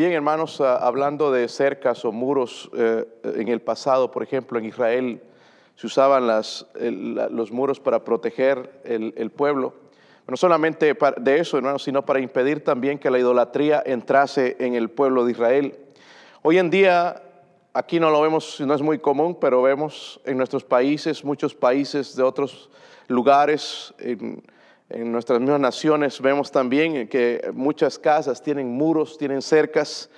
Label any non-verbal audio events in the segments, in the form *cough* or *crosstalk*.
Bien, hermanos, ah, hablando de cercas o muros, eh, en el pasado, por ejemplo, en Israel se usaban los muros para proteger el, pueblo. No solamente de eso, hermanos, sino para impedir también que la idolatría entrase en el pueblo de Israel. Hoy en día, aquí no lo vemos, no es muy común, pero vemos en nuestros países, muchos países de otros lugares, en, en nuestras mismas naciones vemos también que muchas casas tienen muros, tienen cercas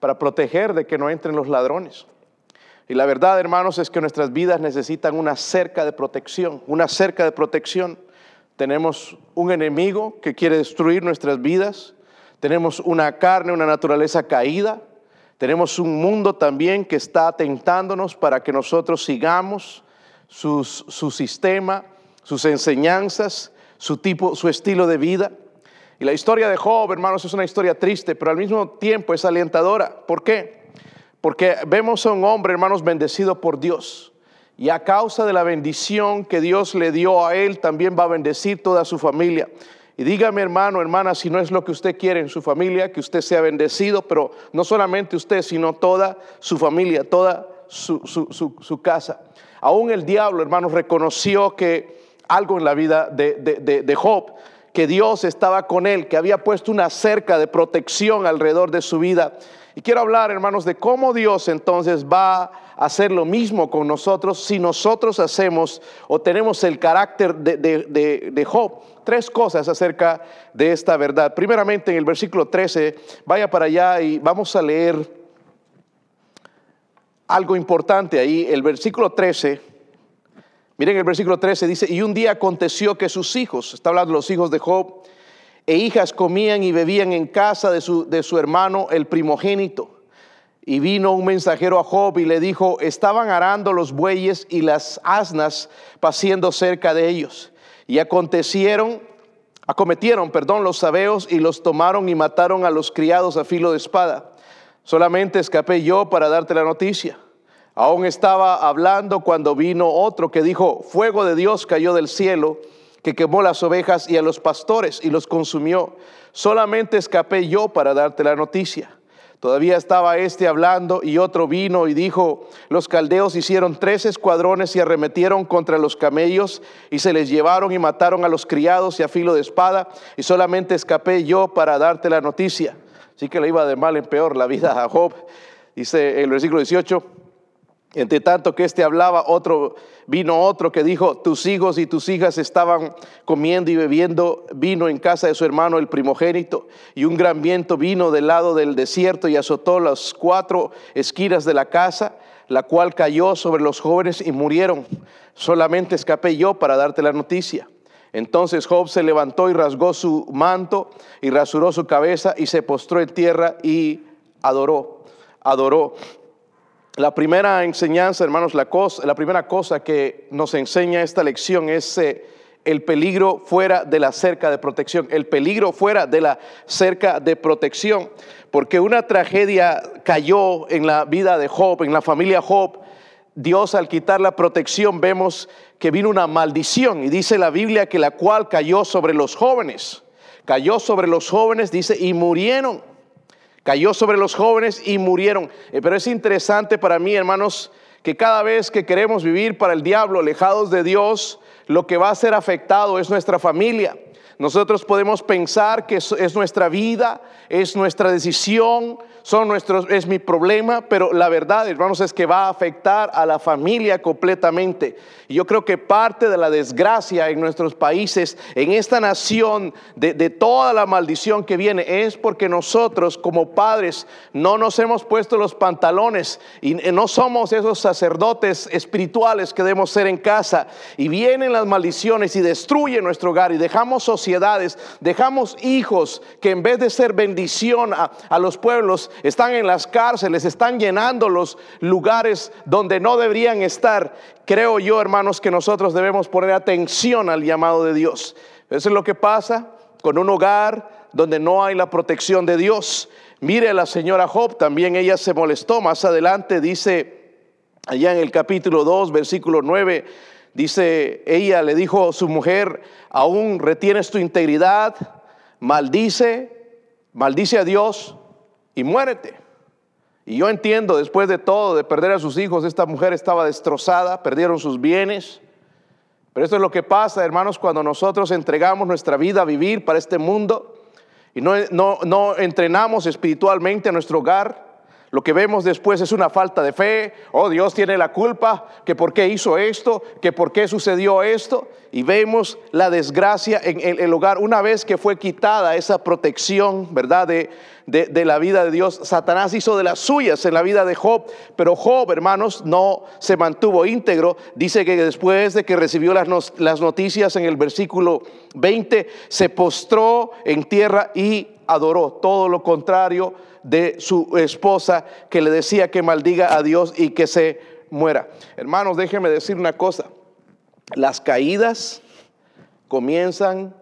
para proteger de que no entren los ladrones. Y la verdad, hermanos, es que nuestras vidas necesitan una cerca de protección, una cerca de protección. Tenemos un enemigo que quiere destruir nuestras vidas, tenemos una carne, una naturaleza caída, tenemos un mundo también que está tentándonos para que nosotros sigamos su sistema, sus enseñanzas, su tipo, su estilo de vida. Y la historia de Job, hermanos, es una historia triste, pero al mismo tiempo es alentadora. ¿Por qué? Porque vemos a un hombre, hermanos, bendecido por Dios. Y a causa de la bendición que Dios le dio a él, también va a bendecir toda su familia. Y dígame, hermano, hermana, si no es lo que usted quiere en su familia, que usted sea bendecido, pero no solamente usted, sino toda su familia, toda su, su casa. Aún el diablo, hermanos, reconoció que algo en la vida de, Job, que Dios estaba con él, que había puesto una cerca de protección alrededor de su vida. Y quiero hablar, hermanos, de cómo Dios entonces va a hacer lo mismo con nosotros si nosotros hacemos o tenemos el carácter de, de, Job. Tres cosas acerca de esta verdad. Primeramente, en el versículo 13, vaya para allá y vamos a leer algo importante ahí. El versículo 13 Miren el versículo 13, dice, y un día aconteció que sus hijos, está hablando de los hijos de Job, e hijas comían y bebían en casa de su, de su hermano el primogénito. Y vino un mensajero a Job y le dijo, estaban arando los bueyes y las asnas paciendo cerca de ellos. Y acontecieron, acometieron, perdón, los sabeos y los tomaron y mataron a los criados a filo de espada. Solamente escapé yo para darte la noticia. Aún estaba hablando cuando vino otro que dijo, fuego de Dios cayó del cielo, que quemó las ovejas y a los pastores y los consumió. Solamente escapé yo para darte la noticia. Todavía estaba este hablando y otro vino y dijo, los caldeos hicieron tres escuadrones y arremetieron contra los camellos y se les llevaron y mataron a los criados y a filo de espada y solamente escapé yo para darte la noticia. Así que le iba de mal en peor la vida a Job. Dice el versículo 18, entre tanto que éste hablaba, otro vino otro que dijo, tus hijos y tus hijas estaban comiendo y bebiendo vino en casa de su hermano el primogénito, y un gran viento vino del lado del desierto y azotó las cuatro esquinas de la casa, la cual cayó sobre los jóvenes y murieron. Solamente escapé yo para darte la noticia. Entonces Job se levantó y rasgó su manto y rasuró su cabeza y se postró en tierra y adoró, adoró. La primera enseñanza, hermanos, la, la primera cosa que nos enseña esta lección es eh, el peligro fuera de la cerca de protección, el peligro fuera de la cerca de protección, porque una tragedia cayó en la vida de Job, en la familia Job. Dios al quitar la protección vemos que vino una maldición y dice la Biblia que la cual cayó sobre los jóvenes, cayó sobre los jóvenes, dice, y murieron cayó sobre los jóvenes y murieron. Eh, pero es interesante para mí, hermanos, que cada vez que queremos vivir para el diablo, alejados de Dios, lo que va a ser afectado es nuestra familia. Nosotros podemos pensar que es nuestra vida, es nuestra decisión, son nuestros, es mi problema, pero la verdad, hermanos, es que va a afectar a la familia completamente. Y yo creo que parte de la desgracia en nuestros países, en esta nación, de, toda la maldición que viene, es porque nosotros como padres no nos hemos puesto los pantalones y no somos esos sacerdotes espirituales que debemos ser en casa. Y vienen las maldiciones y destruyen nuestro hogar y dejamos sociedades, dejamos hijos que en vez de ser bendición a, a los pueblos, están en las cárceles, están llenando los lugares donde no deberían estar. Creo yo, hermanos, que nosotros debemos poner atención al llamado de Dios. Eso es lo que pasa con un hogar donde no hay la protección de Dios. Mire a la señora Job, también ella se molestó. Más adelante dice, allá en el capítulo 2, versículo 9, dice, ella le dijo a su mujer, aún retienes tu integridad, maldice, maldice a Dios y muérete. Y yo entiendo, después de todo, de perder a sus hijos, esta mujer estaba destrozada, perdieron sus bienes. Pero esto es lo que pasa, hermanos, cuando nosotros entregamos nuestra vida a vivir para este mundo y no, no, no entrenamos espiritualmente a nuestro hogar, lo que vemos después es una falta de fe. Oh, Dios tiene la culpa, que por qué hizo esto, que por qué sucedió esto. Y vemos la desgracia en el, hogar. Una vez que fue quitada esa protección, ¿verdad? De, de, la vida de Dios, Satanás hizo de las suyas en la vida de Job. Pero Job, hermanos, no se mantuvo íntegro. Dice que después de que recibió las, las noticias en el versículo 20, se postró en tierra y adoró. Todo lo contrario de su esposa que le decía que maldiga a Dios y que se muera. Hermanos, déjenme decir una cosa. Las caídas comienzan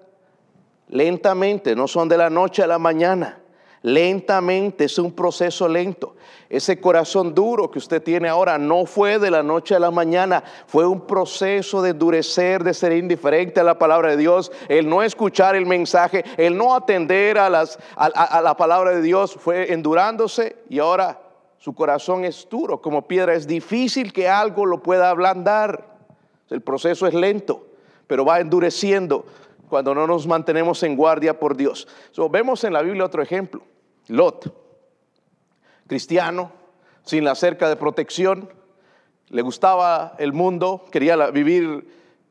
lentamente, no son de la noche a la mañana lentamente, es un proceso lento. Ese corazón duro que usted tiene ahora no fue de la noche a la mañana, fue un proceso de endurecer, de ser indiferente a la palabra de Dios, el no escuchar el mensaje, el no atender a, las, a, la palabra de Dios, fue endurándose y ahora su corazón es duro como piedra. Es difícil que algo lo pueda ablandar. El proceso es lento, pero va endureciendo cuando no nos mantenemos en guardia por Dios. vemos en la Biblia otro ejemplo. Lot, cristiano, sin la cerca de protección, le gustaba el mundo, quería vivir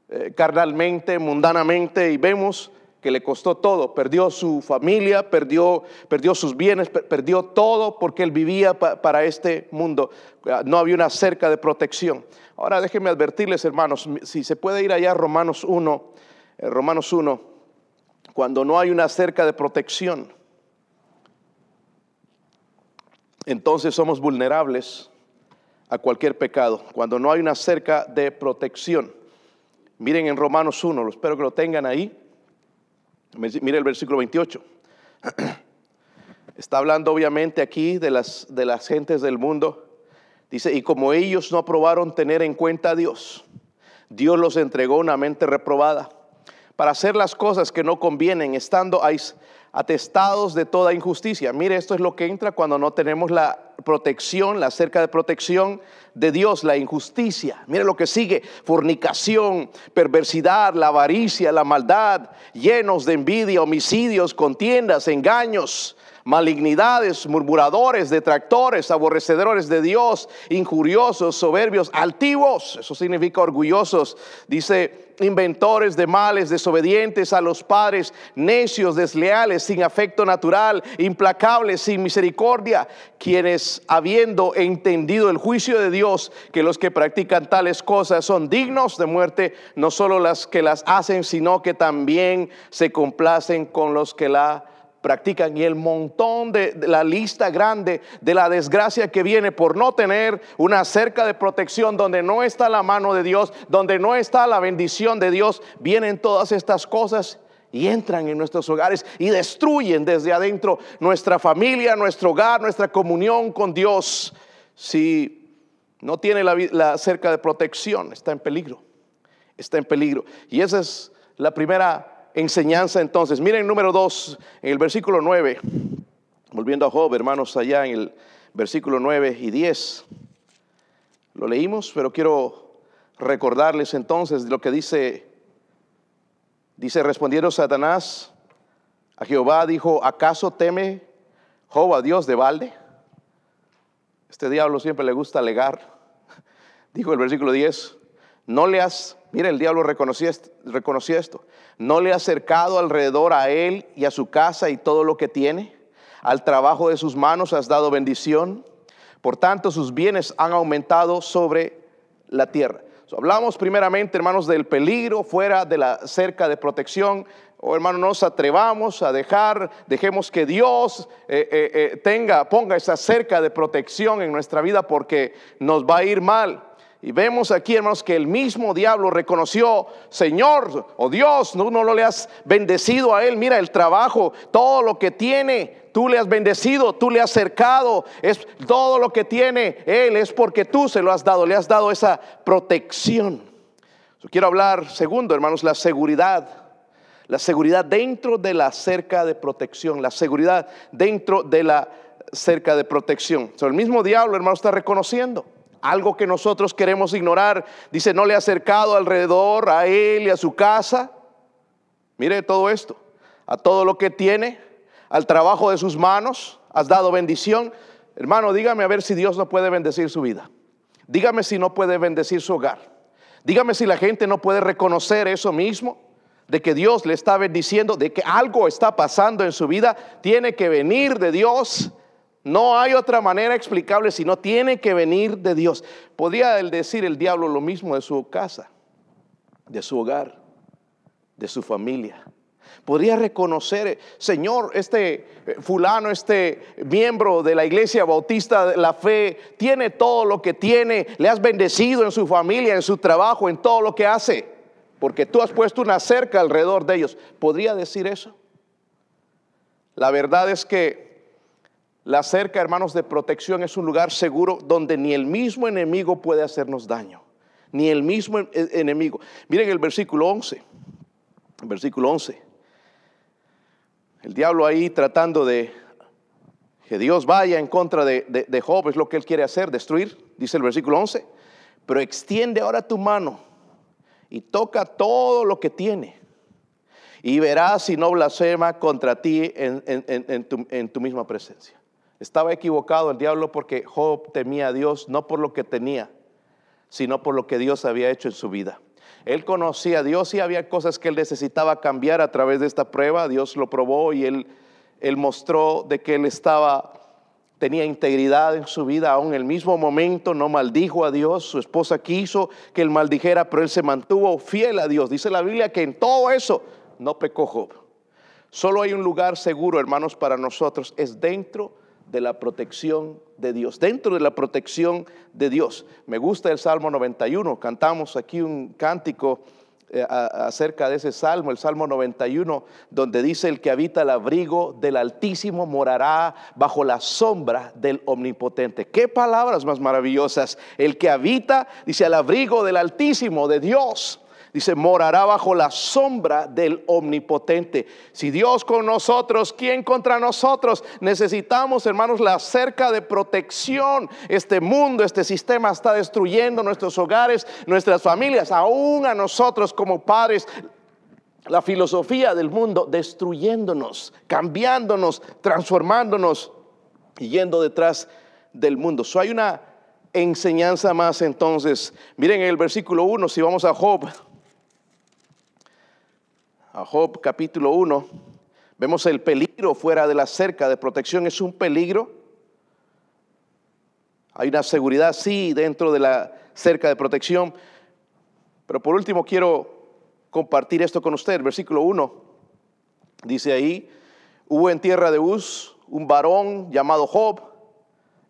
eh, carnalmente, mundanamente, y vemos que le costó todo, perdió su familia, perdió, perdió sus bienes, perdió todo porque él vivía para este mundo. Ah, no había una cerca de protección. Ahora déjenme advertirles, hermanos, si se puede ir allá a Romanos 1, eh, Romanos 1, cuando no hay una cerca de protección, entonces somos vulnerables a cualquier pecado, cuando no hay una cerca de protección. Miren en Romanos 1, espero que lo tengan ahí. Miren el versículo 28. *clears throat* Está hablando obviamente aquí de las, de las gentes del mundo. Dice, y como ellos no aprobaron tener en cuenta a Dios, Dios los entregó una mente reprobada para hacer las cosas que no convienen, estando atestados de toda injusticia. Mire, esto es lo que entra cuando no tenemos la protección, la cerca de protección de Dios, la injusticia. Mire lo que sigue, fornicación, perversidad, la avaricia, la maldad, llenos de envidia, homicidios, contiendas, engaños malignidades, murmuradores, detractores, aborrecedores de Dios, injuriosos, soberbios, altivos, eso significa orgullosos, dice inventores de males, desobedientes a los padres, necios, desleales, sin afecto natural, implacables, sin misericordia, quienes habiendo entendido el juicio de Dios, que los que practican tales cosas son dignos de muerte, no solo las que las hacen, sino que también se complacen con los que la practican y el montón de, la lista grande de la desgracia que viene por no tener una cerca de protección donde no está la mano de Dios, donde no está la bendición de Dios, vienen todas estas cosas y entran en nuestros hogares y destruyen desde adentro nuestra familia, nuestro hogar, nuestra comunión con Dios. Si no tiene la, la cerca de protección, está en peligro, está en peligro. Y esa es la primera enseñanza entonces. Miren número 2, en el versículo 9, volviendo a Job, hermanos, allá en el versículo 9 y 10. Lo leímos, pero quiero recordarles entonces lo que dice, dice, respondiendo Satanás a Jehová, dijo, ¿acaso teme Job a Dios de balde? Este diablo siempre le gusta alegar. *laughs* Dijo el versículo 10, no le has Mira, el diablo reconocía, esto. No le ha acercado alrededor a él y a su casa y todo lo que tiene. Al trabajo de sus manos has dado bendición. Por tanto, sus bienes han aumentado sobre la tierra. hablamos primeramente, hermanos, del peligro fuera de la cerca de protección. O oh, hermano, nos atrevamos a dejar, dejemos que Dios eh, eh, eh, tenga, ponga esa cerca de protección en nuestra vida porque nos va a ir mal. Y vemos aquí, hermanos, que el mismo diablo reconoció, Señor o Dios, no, no le has bendecido a él. Mira el trabajo, todo lo que tiene, tú le has bendecido, tú le has cercado. Es todo lo que tiene él es porque tú se lo has dado, le has dado esa protección. Quiero hablar, segundo, hermanos, la seguridad. La seguridad dentro de la cerca de protección, la seguridad dentro de la cerca de protección. el mismo diablo, hermano, está reconociendo algo que nosotros queremos ignorar. Dice, no le ha acercado alrededor a él y a su casa. Mire todo esto, a todo lo que tiene, al trabajo de sus manos, has dado bendición. Hermano, dígame a ver si Dios no puede bendecir su vida. Dígame si no puede bendecir su hogar. Dígame si la gente no puede reconocer eso mismo, de que Dios le está bendiciendo, de que algo está pasando en su vida, tiene que venir de Dios. No hay otra manera explicable si no tiene que venir de Dios. Podría decir el diablo lo mismo de su casa, de su hogar, de su familia. Podría reconocer, Señor, este eh, fulano, este miembro de la iglesia bautista de la fe, tiene todo lo que tiene, le has bendecido en su familia, en su trabajo, en todo lo que hace, porque tú has puesto una cerca alrededor de ellos. ¿Podría decir eso? La verdad es que la cerca, hermanos, de protección es un lugar seguro donde ni el mismo enemigo puede hacernos daño, ni el mismo e-, enemigo. Miren el versículo 11, versículo 11. El diablo ahí tratando de que Dios vaya en contra de, de, Job, es lo que él quiere hacer, destruir, dice el versículo 11. Pero extiende ahora tu mano y toca todo lo que tiene. Y verás si no blasfema contra ti en, tu, en tu misma presencia. Estaba equivocado el diablo porque Job temía a Dios no por lo que tenía, sino por lo que Dios había hecho en su vida. Él conocía a Dios y había cosas que él necesitaba cambiar a través de esta prueba. Dios lo probó y él, él mostró de que él estaba, tenía integridad en su vida. Aún en el mismo momento no maldijo a Dios. Su esposa quiso que él maldijera, pero él se mantuvo fiel a Dios. Dice la Biblia que en todo eso no pecó Job. Solo hay un lugar seguro, hermanos, para nosotros. Es dentro de la protección de Dios, dentro de la protección de Dios. Me gusta el Salmo 91, cantamos aquí un cántico eh, acerca de ese salmo, el Salmo 91, donde dice el que habita el abrigo del Altísimo morará bajo la sombra del Omnipotente. Qué palabras más maravillosas. El que habita, dice, al abrigo del Altísimo, de Dios dice, morará bajo la sombra del omnipotente. Si Dios con nosotros, ¿quién contra nosotros? Necesitamos, hermanos, la cerca de protección. Este mundo, este sistema está destruyendo nuestros hogares, nuestras familias, aún a nosotros como padres. La filosofía del mundo destruyéndonos, cambiándonos, transformándonos y yendo detrás del mundo. So, hay una enseñanza más entonces. Miren el versículo 1, si vamos a Job a Job capítulo 1, vemos el peligro fuera de la cerca de protección. Es un peligro. Hay una seguridad, sí, dentro de la cerca de protección. Pero por último quiero compartir esto con usted. Versículo 1 dice ahí, hubo en tierra de Uz un varón llamado Job.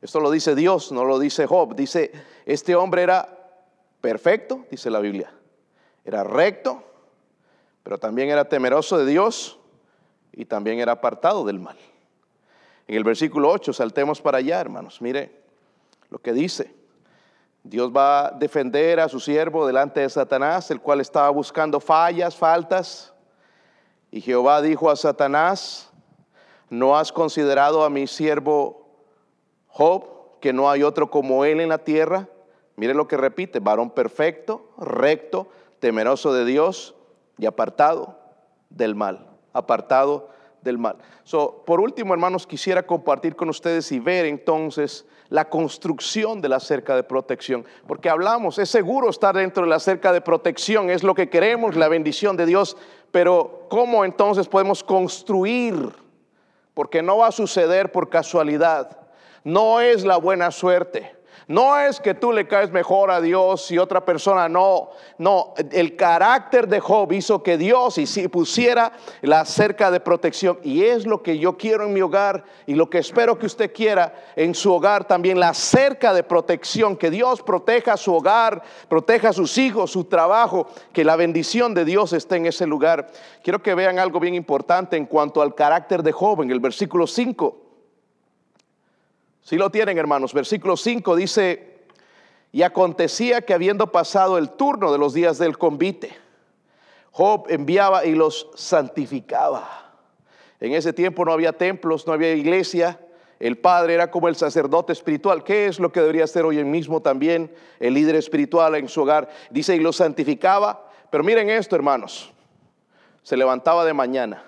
Esto lo dice Dios, no lo dice Job. Dice, este hombre era perfecto, dice la Biblia. Era recto, pero también era temeroso de Dios y también era apartado del mal. En el versículo 8, saltemos para allá, hermanos, mire lo que dice. Dios va a defender a su siervo delante de Satanás, el cual estaba buscando fallas, faltas. Y Jehová dijo a Satanás, ¿no has considerado a mi siervo Job, que no hay otro como él en la tierra? Mire lo que repite, varón perfecto, recto, temeroso de Dios y apartado del mal, apartado del mal. So, por último, hermanos, quisiera compartir con ustedes y ver entonces la construcción de la cerca de protección, porque hablamos, es seguro estar dentro de la cerca de protección, es lo que queremos, la bendición de Dios, pero ¿cómo entonces podemos construir? Porque no va a suceder por casualidad, no es la buena suerte. No es que tú le caes mejor a Dios y otra persona no. No, el carácter de Job hizo que Dios y si pusiera la cerca de protección. Y es lo que yo quiero en mi hogar y lo que espero que usted quiera en su hogar también. La cerca de protección, que Dios proteja su hogar, proteja a sus hijos, su trabajo, que la bendición de Dios esté en ese lugar. Quiero que vean algo bien importante en cuanto al carácter de Job en el versículo 5. Si lo tienen, hermanos, versículo 5 dice, y acontecía que habiendo pasado el turno de los días del convite, Job enviaba y los santificaba. En ese tiempo no había templos, no había iglesia, El padre era como el sacerdote espiritual. ¿Qué es lo que debería ser hoy mismo también el líder espiritual en su hogar? Dice, y lo santificaba. Pero miren esto, hermanos. Se levantaba de mañana.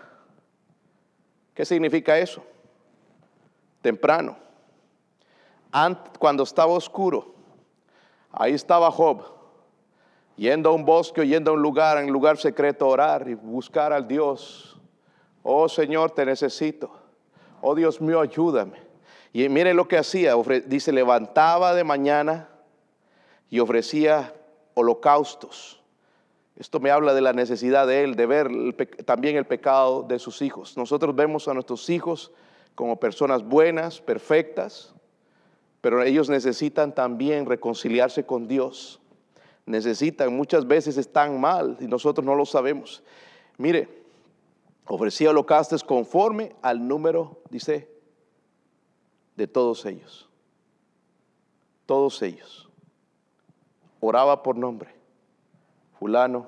¿Qué significa eso? Temprano. Cuando estaba oscuro. Ahí estaba Job, yendo a un bosque, yendo a un lugar, en un lugar secreto, orar y buscar al Dios. Oh Señor, te necesito. Oh Dios mío, ayúdame. Y mire lo que hacía, dice, levantaba de mañana y ofrecía holocaustos. Esto me habla de la necesidad de él, de ver también el pecado de sus hijos. Nosotros vemos a nuestros hijos como personas buenas, perfectas, pero ellos necesitan también reconciliarse con Dios. Necesitan, muchas veces están mal y nosotros no lo sabemos. Mire, ofrecía holocaustos conforme al número, dice, de todos ellos. Todos ellos. Oraba por nombre. Fulano,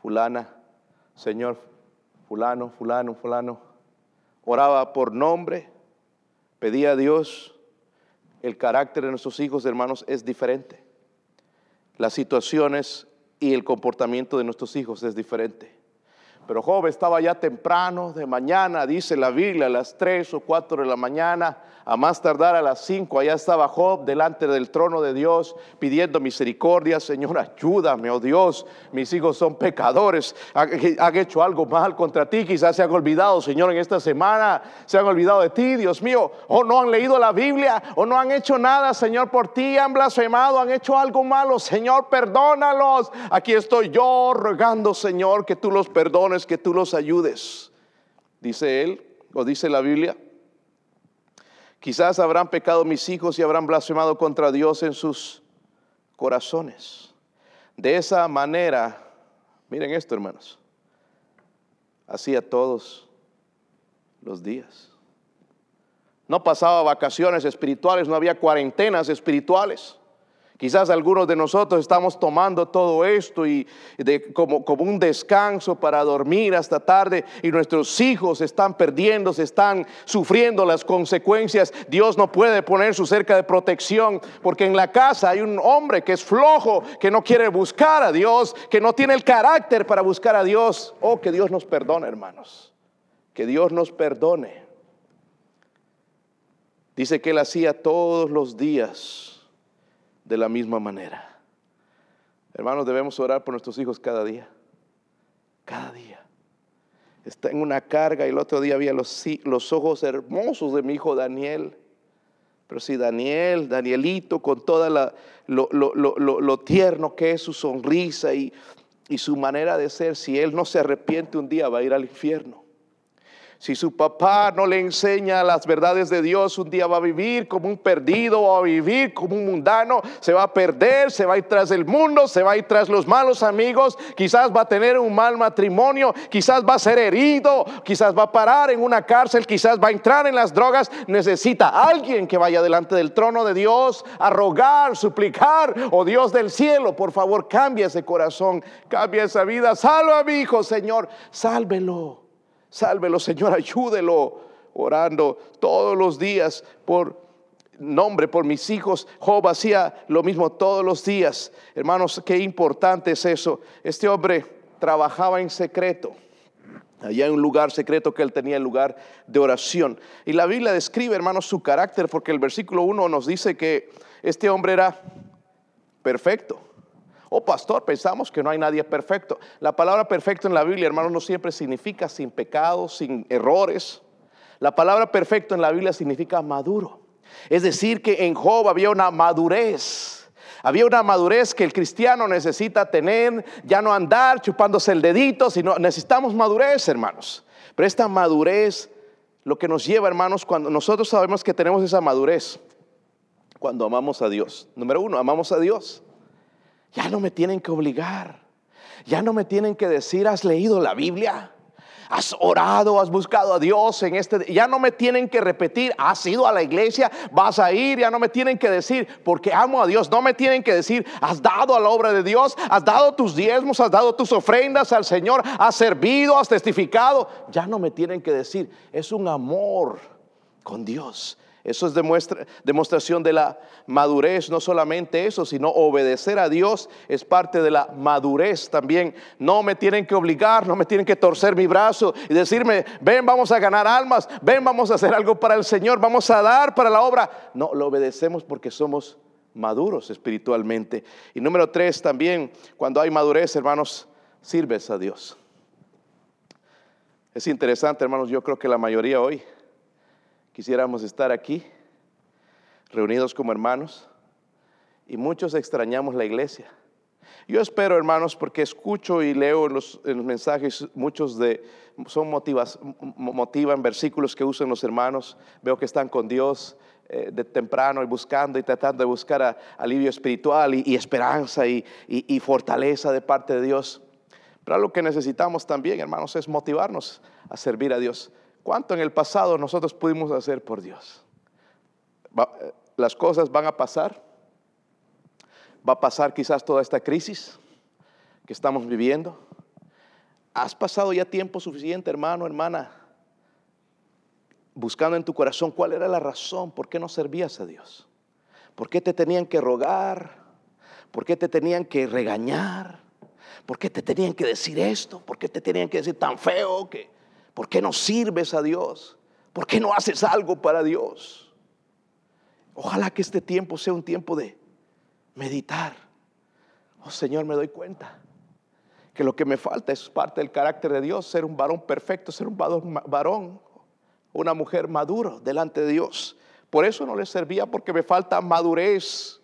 fulana, Señor, fulano, fulano, fulano. Oraba por nombre, pedía a Dios. El carácter de nuestros hijos, hermanos, es diferente. Las situaciones y el comportamiento de nuestros hijos es diferente. Pero Job estaba ya temprano, de mañana, dice la Biblia, a las 3 o 4 de la mañana, a más tardar a las 5, allá estaba Job delante del trono de Dios, pidiendo misericordia, Señor, ayúdame, oh Dios, mis hijos son pecadores, han, hecho algo mal contra ti, quizás se han olvidado, Señor, en esta semana, se han olvidado de ti, Dios mío, o no han leído la Biblia, o no han hecho nada, Señor, por ti, han blasfemado, han hecho algo malo, Señor, perdónalos. Aquí estoy yo rogando, Señor, que tú los perdones que tú los ayudes. Dice él, o dice la Biblia. Quizás habrán pecado mis hijos y habrán blasfemado contra Dios en sus corazones. De esa manera, miren esto hermanos, hacía todos los días. No pasaba vacaciones espirituales, no había cuarentenas espirituales. Quizás algunos de nosotros estamos tomando todo esto y como, como, un descanso para dormir hasta tarde y nuestros hijos están perdiendo, se están sufriendo las consecuencias. Dios no puede poner su cerca de protección porque en la casa hay un hombre que es flojo, que no quiere buscar a Dios, que no tiene el carácter para buscar a Dios. Oh, que Dios nos perdone, hermanos. Que Dios nos perdone. Dice que él hacía todos los días de la misma manera. Hermanos, debemos orar por nuestros hijos cada día. Cada día. Está en una carga y el otro día había los, los ojos hermosos de mi hijo Daniel. Pero si Daniel, Danielito, con toda la, lo, lo, tierno que es su sonrisa y, y su manera de ser, si él no se arrepiente un día va a ir al infierno. Si su papá no le enseña las verdades de Dios, un día va a vivir como un perdido, o a vivir como un mundano, se va a perder, se va a ir tras el mundo, se va a ir tras los malos amigos, quizás va a tener un mal matrimonio, quizás va a ser herido, quizás va a parar en una cárcel, quizás va a entrar en las drogas. Necesita alguien que vaya delante del trono de Dios a rogar, suplicar, oh Dios del cielo, por favor, cambia ese corazón, cambia esa vida, salva a mi hijo, Señor, sálvelo. Sálvelo, Señor, ayúdelo. Orando todos los días por nombre, por mis hijos. Job hacía lo mismo todos los días. Hermanos, qué importante es eso. Este hombre trabajaba en secreto. Allá en un lugar secreto que él tenía, el lugar de oración. Y la Biblia describe, hermanos, su carácter, porque el versículo 1 nos dice que este hombre era perfecto. Oh, pastor, pensamos que no hay nadie perfecto. La palabra perfecto en la Biblia, hermanos, no siempre significa sin pecados, sin errores. La palabra perfecto en la Biblia significa maduro. Es decir, que en Job había una madurez. Había una madurez que el cristiano necesita tener, ya no andar chupándose el dedito, sino necesitamos madurez, hermanos. Pero esta madurez, lo que nos lleva, hermanos, cuando nosotros sabemos que tenemos esa madurez, cuando amamos a Dios. Número uno, amamos a Dios. Ya no me tienen que obligar. Ya no me tienen que decir, ¿has leído la Biblia? has orado, has buscado a Dios en este... Ya no me tienen que repetir, has ido a la iglesia, vas a ir, ya no me tienen que decir, porque amo a Dios, no me tienen que decir, has dado a la obra de Dios, has dado tus diezmos, has dado tus ofrendas al Señor, has servido, has testificado. Ya no me tienen que decir, es un amor con Dios Eso es demostración de la madurez, no solamente eso, sino obedecer a Dios es parte de la madurez también. No me tienen que obligar, no me tienen que torcer mi brazo y decirme, ven, vamos a ganar almas, ven, vamos a hacer algo para el Señor, vamos a dar para la obra. No, lo obedecemos porque somos maduros espiritualmente. Y número tres, también, cuando hay madurez, hermanos, sirves a Dios. Es interesante, hermanos, yo creo que la mayoría hoy quisiéramos estar aquí, reunidos como hermanos, y muchos extrañamos la iglesia. Yo espero, hermanos, porque escucho y leo en los, mensajes, muchos de, son motivas, motivan versículos que usan los hermanos, veo que están con Dios eh, de temprano y buscando y tratando de buscar alivio espiritual y, esperanza y, y fortaleza de parte de Dios. Pero lo que necesitamos también, hermanos, es motivarnos a servir a Dios. ¿Cuánto en el pasado nosotros pudimos hacer por Dios? Eh, las cosas van a pasar. Va a pasar quizás toda esta crisis que estamos viviendo. ¿Has pasado ya tiempo suficiente, hermano, hermana, buscando en tu corazón cuál era la razón por qué no servías a Dios? ¿Por qué te tenían que rogar? ¿Por qué te tenían que regañar? ¿Por qué te tenían que decir esto? ¿Por qué te tenían que decir tan feo que ¿Por qué no sirves a Dios? ¿Por qué no haces algo para Dios? Ojalá que este tiempo sea un tiempo de meditar. Oh Señor, me doy cuenta que lo que me falta es parte del carácter de Dios, ser un varón perfecto, ser un varón, una mujer maduro delante de Dios. Por eso no le servía porque me falta madurez.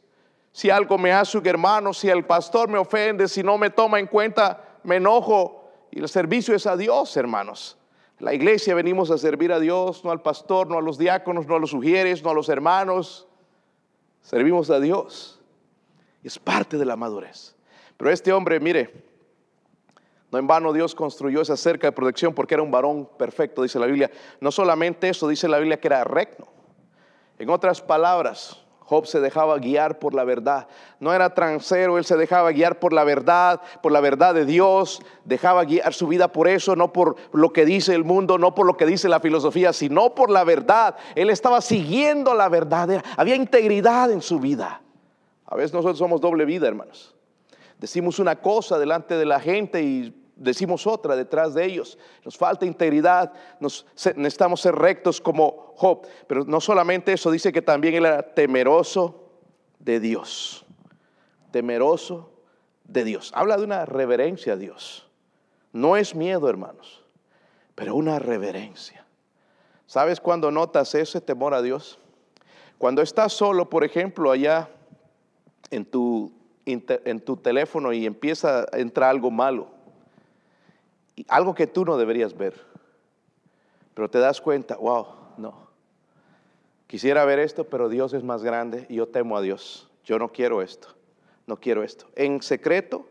Si algo me hace un hermano, si el pastor me ofende, si no me toma en cuenta, me enojo. Y el servicio es a Dios, hermanos. La iglesia venimos a servir a Dios, no al pastor, no a los diáconos, no a los sugieres, no a los hermanos. Servimos a Dios. Es parte de la madurez. Pero este hombre, mire, no en vano Dios construyó esa cerca de protección porque era un varón perfecto, dice la Biblia. No solamente eso, dice la Biblia que era recto. En otras palabras, Job se dejaba guiar por la verdad. No era transero, él se dejaba guiar por la verdad, por la verdad de Dios. Dejaba guiar su vida por eso, no por lo que dice el mundo, no por lo que dice la filosofía, sino por la verdad. Él estaba siguiendo la verdad. Había integridad en su vida. A veces nosotros somos doble vida, hermanos. Decimos una cosa delante de la gente y decimos otra detrás de ellos. Nos falta integridad, nos, necesitamos ser rectos como Job. Pero no solamente eso, dice que también él era temeroso de Dios. Temeroso de Dios. Habla de una reverencia a Dios. No es miedo, hermanos, pero una reverencia. ¿Sabes cuando notas ese temor a Dios? Cuando estás solo, por ejemplo, allá en tu, en tu teléfono y empieza a entrar algo malo algo que tú no deberías ver. Pero te das cuenta, wow, no. Quisiera ver esto, pero Dios es más grande y yo temo a Dios. Yo no quiero esto, no quiero esto. En secreto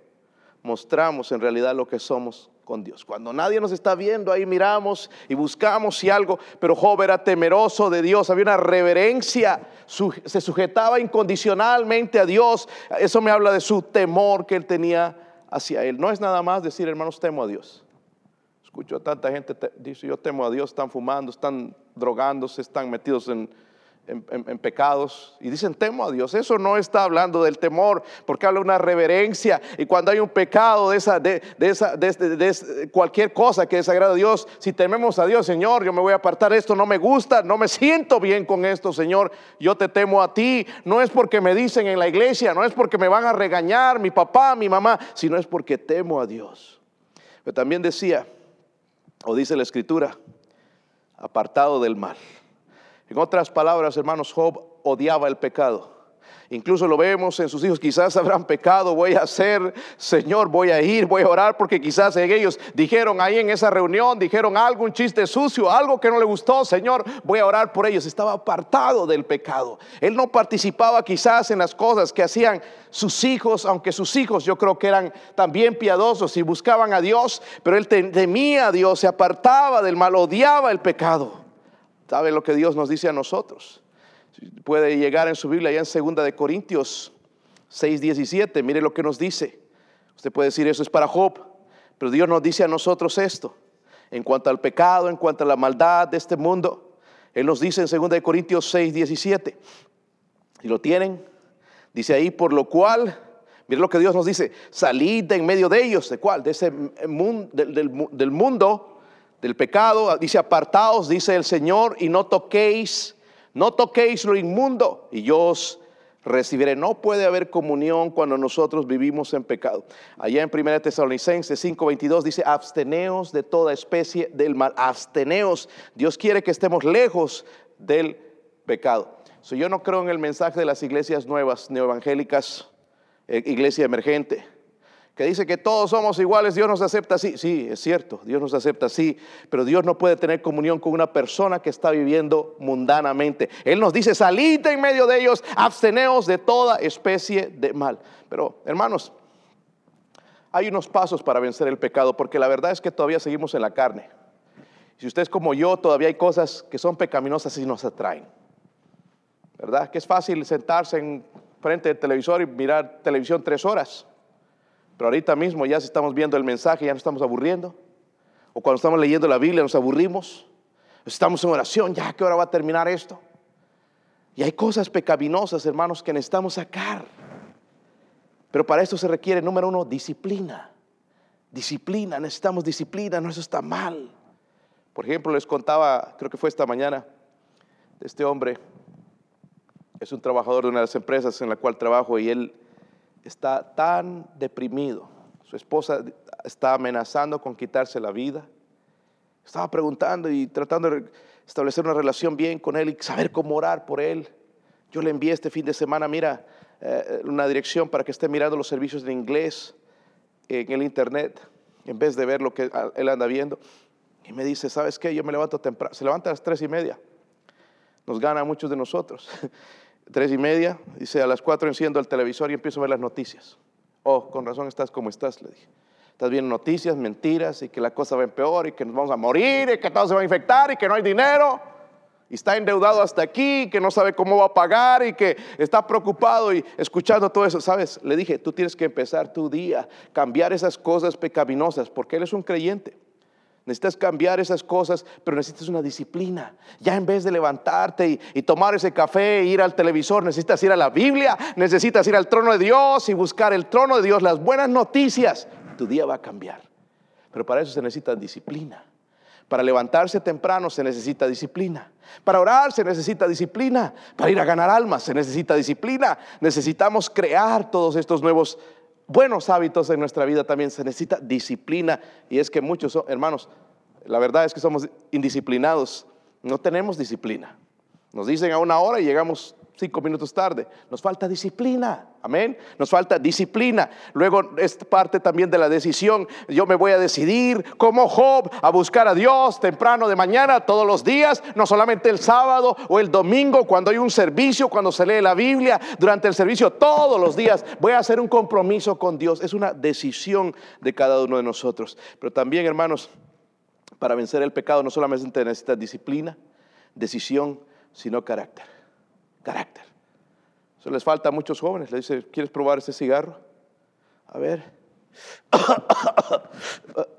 mostramos en realidad lo que somos con Dios. Cuando nadie nos está viendo, ahí miramos y buscamos si algo, pero Job era temeroso de Dios, había una reverencia, se sujetaba incondicionalmente a Dios. Eso me habla de su temor que él tenía hacia él. No es nada más decir, hermanos, temo a Dios. Escucho tanta gente, dice, yo temo a Dios, están fumando, están drogándose, están metidos en, pecados y dicen temo a Dios. Eso no está hablando del temor, porque habla de una reverencia. Y cuando hay un pecado de, esa, de, esa, de, cualquier cosa que desagrada a Dios, si tememos a Dios, Señor, yo me voy a apartar esto, no me gusta, no me siento bien con esto, Señor, yo te temo a ti. No es porque me dicen en la iglesia, no es porque me van a regañar mi papá, mi mamá, sino es porque temo a Dios. Pero también decía, o dice la escritura, apartado del mal. En otras palabras, hermanos, Job odiaba el pecado. Incluso lo vemos en sus hijos, quizás habrán pecado, voy a hacer, Señor, voy a ir, voy a orar, porque quizás ellos dijeron ahí en esa reunión, dijeron algo, un chiste sucio, algo que no le gustó, Señor, voy a orar por ellos. Estaba apartado del pecado. Él no participaba quizás en las cosas que hacían sus hijos, aunque sus hijos yo creo que eran también piadosos y buscaban a Dios, pero él temía a Dios, se apartaba del mal, odiaba el pecado. ¿Sabe lo que Dios nos dice a nosotros? Puede llegar en su Biblia ya en segunda de Corintios 6, 17. Mire lo que nos dice. Usted puede decir eso es para Job, pero Dios nos dice a nosotros esto. En cuanto al pecado, en cuanto a la maldad de este mundo, Él nos dice en 2 Corintios 6, 17. Si lo tienen, dice ahí, por lo cual, miren lo que Dios nos dice, salid de en medio de ellos, ¿de cuál? De ese mundo, del, del mundo, del pecado. Dice, apartaos, dice el Señor, y no toquéis, no toquéis lo inmundo, y yo os recibiré. No puede haber comunión cuando nosotros vivimos en pecado. Allá en 1 Tesalonicenses 5:22 dice, absteneos de toda especie del mal. Absteneos. Dios quiere que estemos lejos del pecado. yo no creo en el mensaje de las iglesias nuevas, neoevangélicas, eh, iglesia emergente que dice que todos somos iguales, Dios nos acepta así. Sí, es cierto, Dios nos acepta así, pero Dios no puede tener comunión con una persona que está viviendo mundanamente. Él nos dice, salid en medio de ellos, absteneos de toda especie de mal. Pero, hermanos, hay unos pasos para vencer el pecado, porque la verdad es que todavía seguimos en la carne. Si usted es como yo, todavía hay cosas que son pecaminosas y nos atraen. ¿Verdad? Que es fácil sentarse en frente del televisor y mirar televisión tres horas. Pero ahorita mismo ya si estamos viendo el mensaje, ya nos estamos aburriendo. O cuando estamos leyendo la Biblia nos aburrimos. Estamos en oración, ya qué hora va a terminar esto. Y hay cosas pecaminosas, hermanos, que necesitamos sacar. Pero para esto se requiere, número uno, disciplina. Disciplina, necesitamos disciplina, no eso está mal. Por ejemplo, les contaba, creo que fue esta mañana, de este hombre, es un trabajador de una de las empresas en la cual trabajo y él está tan deprimido. Su esposa está amenazando con quitarse la vida. Estaba preguntando y tratando de establecer una relación bien con él y saber cómo orar por él. Yo le envié este fin de semana, mira, eh, una dirección para que esté mirando los servicios en inglés en el internet, en vez de ver lo que él anda viendo. Y me dice, ¿sabes qué? Yo me levanto temprano. Se levanta a las tres y media. Nos gana a muchos de nosotros. *laughs* tres y media, dice, a las cuatro enciendo el televisor y empiezo a ver las noticias. Oh, con razón estás como estás, le dije. Estás viendo noticias, mentiras y que la cosa va en peor y que nos vamos a morir y que todo se va a infectar y que no hay dinero. Y está endeudado hasta aquí, que no sabe cómo va a pagar y que está preocupado y escuchando todo eso. Sabes, le dije, tú tienes que empezar tu día, cambiar esas cosas pecaminosas, porque él es un creyente. Necesitas cambiar esas cosas, pero necesitas una disciplina. Ya en vez de levantarte y, tomar ese café e ir al televisor, necesitas ir a la Biblia, necesitas ir al trono de Dios y buscar el trono de Dios, las buenas noticias. Tu día va a cambiar. Pero para eso se necesita disciplina. Para levantarse temprano se necesita disciplina. Para orar se necesita disciplina. Para ir a ganar almas se necesita disciplina. Necesitamos crear todos estos nuevos buenos hábitos en nuestra vida también se necesita disciplina. Y es que muchos, hermanos, la verdad es que somos indisciplinados. No tenemos disciplina. Nos dicen a una hora y llegamos cinco minutos tarde. Nos falta disciplina. Amén. Nos falta disciplina. Luego es parte también de la decisión. Yo me voy a decidir como Job a buscar a Dios temprano de mañana, todos los días, no solamente el sábado o el domingo, cuando hay un servicio, cuando se lee la Biblia, durante el servicio, todos los días. Voy a hacer un compromiso con Dios. Es una decisión de cada uno de nosotros. Pero también, hermanos, para vencer el pecado no solamente necesita disciplina, decisión, sino carácter carácter. Eso les falta a muchos jóvenes. Le dice, ¿quieres probar ese cigarro? A ver. *coughs*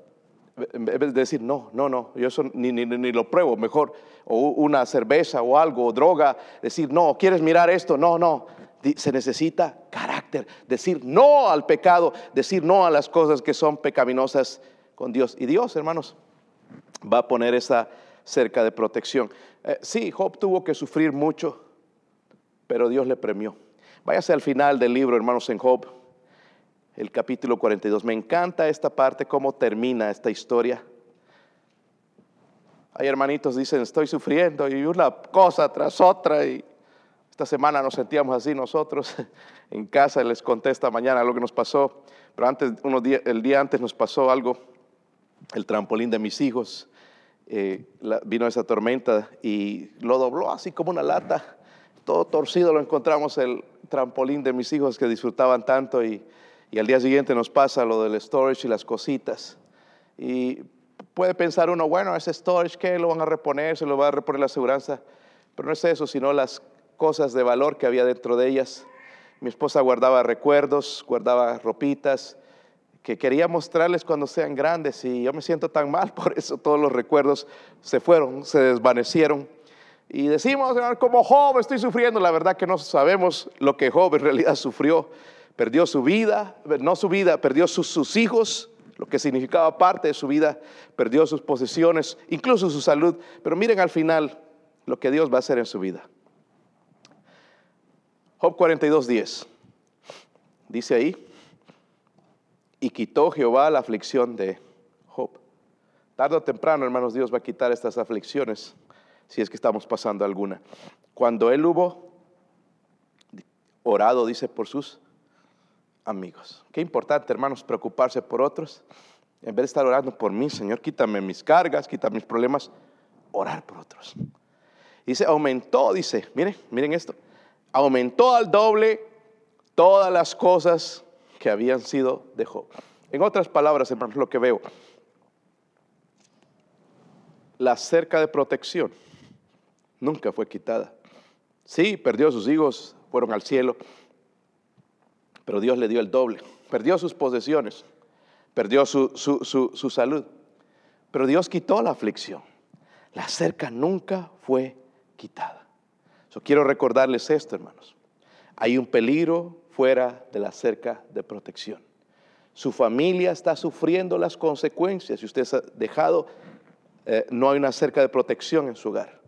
en vez de decir, no, no, no, yo eso ni, ni, ni, lo pruebo, mejor, o una cerveza o algo, o droga, decir, no, ¿quieres mirar esto? No, no, se necesita carácter, decir no al pecado, decir no a las cosas que son pecaminosas con Dios. Y Dios, hermanos, va a poner esa cerca de protección. Eh, sí, Job tuvo que sufrir mucho, pero Dios le premió. Váyase al final del libro, hermanos, en Job, el capítulo 42. Me encanta esta parte, cómo termina esta historia. Hay hermanitos dicen, estoy sufriendo y una cosa tras otra. Y esta semana nos sentíamos así nosotros *laughs* en casa. Les conté esta mañana lo que nos pasó. Pero antes, el día antes nos pasó algo. El trampolín de mis hijos eh, vino esa tormenta y lo dobló así como una lata todo torcido lo encontramos el trampolín de mis hijos que disfrutaban tanto y, al día siguiente nos pasa lo del storage y las cositas. Y puede pensar uno, bueno, ese storage, ¿qué? Lo van a reponer, se lo va a reponer la aseguranza. Pero no es eso, sino las cosas de valor que había dentro de ellas. Mi esposa guardaba recuerdos, guardaba ropitas que quería mostrarles cuando sean grandes y yo me siento tan mal *laughs* por eso, todos los recuerdos se fueron, se desvanecieron. Y decimos, como Job estoy sufriendo, la verdad que no sabemos lo que Job en realidad sufrió. Perdió su vida, no su vida, perdió sus, hijos, lo que significaba parte de su vida, perdió sus posesiones, incluso su salud. Pero miren al final lo que Dios va a hacer en su vida. Job 42, 10. Dice ahí, y quitó Jehová la aflicción de Job. Tarde o temprano, hermanos, Dios va a quitar estas aflicciones si es que estamos pasando alguna. Cuando él hubo orado, dice, por sus amigos. Qué importante, hermanos, preocuparse por otros. En vez de estar orando por mí, Señor, quítame mis cargas, quítame mis problemas, orar por otros. Dice, aumentó, dice, miren, miren esto, aumentó al doble todas las cosas que habían sido de Job. En otras palabras, hermanos, lo que veo, la cerca de protección nunca fue quitada. Sí, perdió a sus hijos, fueron al cielo, pero Dios le dio el doble. Perdió sus posesiones, perdió su, su, salud, pero Dios quitó la aflicción. La cerca nunca fue quitada. Yo quiero recordarles esto, hermanos. Hay un peligro fuera de la cerca de protección. Su familia está sufriendo las consecuencias. Si usted ha dejado, eh, no hay una cerca de protección en su hogar.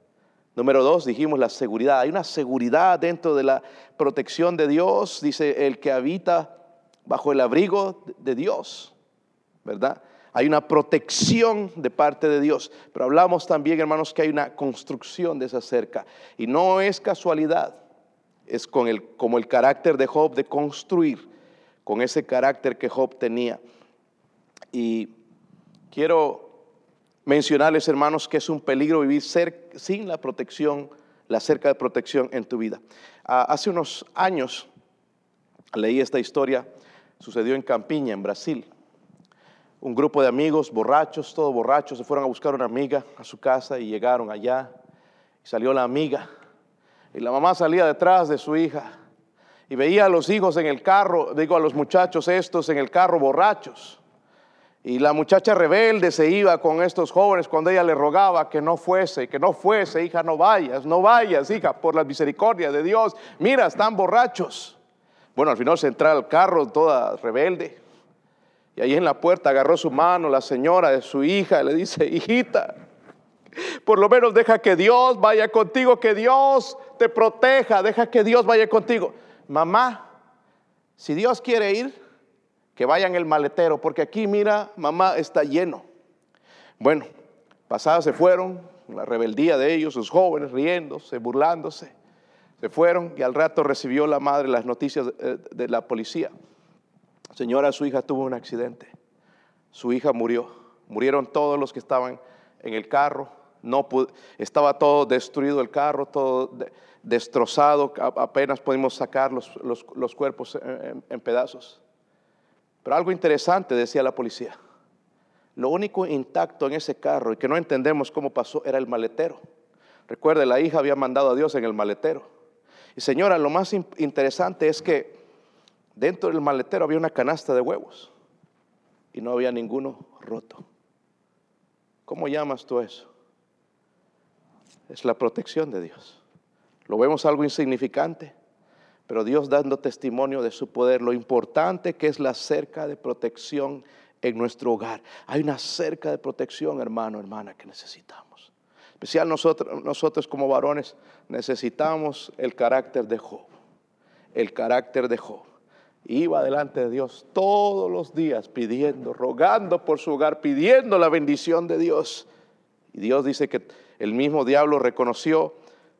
Número dos, dijimos la seguridad. Hay una seguridad dentro de la protección de Dios, dice el que habita bajo el abrigo de Dios, ¿verdad? Hay una protección de parte de Dios. Pero hablamos también, hermanos, que hay una construcción de esa cerca. Y no es casualidad, es con el, como el carácter de Job de construir, con ese carácter que Job tenía. Y quiero mencionarles, hermanos, que es un peligro vivir sin la protección, la cerca de protección en tu vida. Ah, hace unos años leí esta historia, sucedió en Campiña, en Brasil. Un grupo de amigos borrachos, todos borrachos, se fueron a buscar una amiga a su casa y llegaron allá. Y salió la amiga. Y la mamá salía detrás de su hija. Y veía a los hijos en el carro, digo a los muchachos estos en el carro borrachos. Y la muchacha rebelde se iba con estos jóvenes cuando ella le rogaba que no fuese, que no fuese, hija, no vayas, no vayas, hija, por la misericordia de Dios. Mira, están borrachos. Bueno, al final se entra al carro toda rebelde. Y ahí en la puerta agarró su mano la señora de su hija y le dice, hijita, por lo menos deja que Dios vaya contigo, que Dios te proteja, deja que Dios vaya contigo. Mamá, si Dios quiere ir, que vayan el maletero, porque aquí, mira, mamá está lleno. Bueno, pasadas se fueron, la rebeldía de ellos, sus jóvenes riéndose, burlándose, se fueron y al rato recibió la madre las noticias de, de la policía. Señora, su hija tuvo un accidente, su hija murió, murieron todos los que estaban en el carro, no estaba todo destruido el carro, todo destrozado, apenas pudimos sacar los, los, cuerpos en pedazos. Pero algo interesante, decía la policía. Lo único intacto en ese carro y que no entendemos cómo pasó era el maletero. Recuerde, la hija había mandado a Dios en el maletero. Y señora, lo más interesante es que dentro del maletero había una canasta de huevos y no había ninguno roto. ¿Cómo llamas tú eso? Es la protección de Dios. ¿Lo vemos algo insignificante? Pero Dios dando testimonio de su poder, lo importante que es la cerca de protección en nuestro hogar. Hay una cerca de protección, hermano, hermana, que necesitamos. Especial nosotros, nosotros como varones necesitamos el carácter de Job, el carácter de Job. Iba delante de Dios todos los días pidiendo, rogando por su hogar, pidiendo la bendición de Dios. Y Dios dice que el mismo diablo reconoció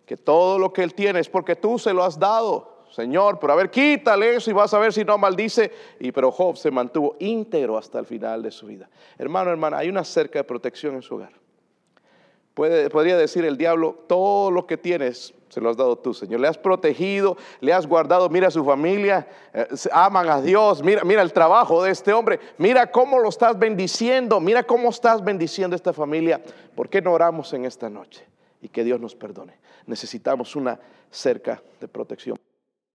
que todo lo que él tiene es porque tú se lo has dado. Señor, pero a ver, quítale eso y vas a ver si no maldice. Y pero Job se mantuvo íntegro hasta el final de su vida. Hermano, hermana, hay una cerca de protección en su hogar. Puede, podría decir el diablo, todo lo que tienes se lo has dado tú, Señor. Le has protegido, le has guardado. Mira a su familia, eh, aman a Dios. Mira, mira el trabajo de este hombre. Mira cómo lo estás bendiciendo. Mira cómo estás bendiciendo a esta familia. ¿Por qué no oramos en esta noche? Y que Dios nos perdone. Necesitamos una cerca de protección.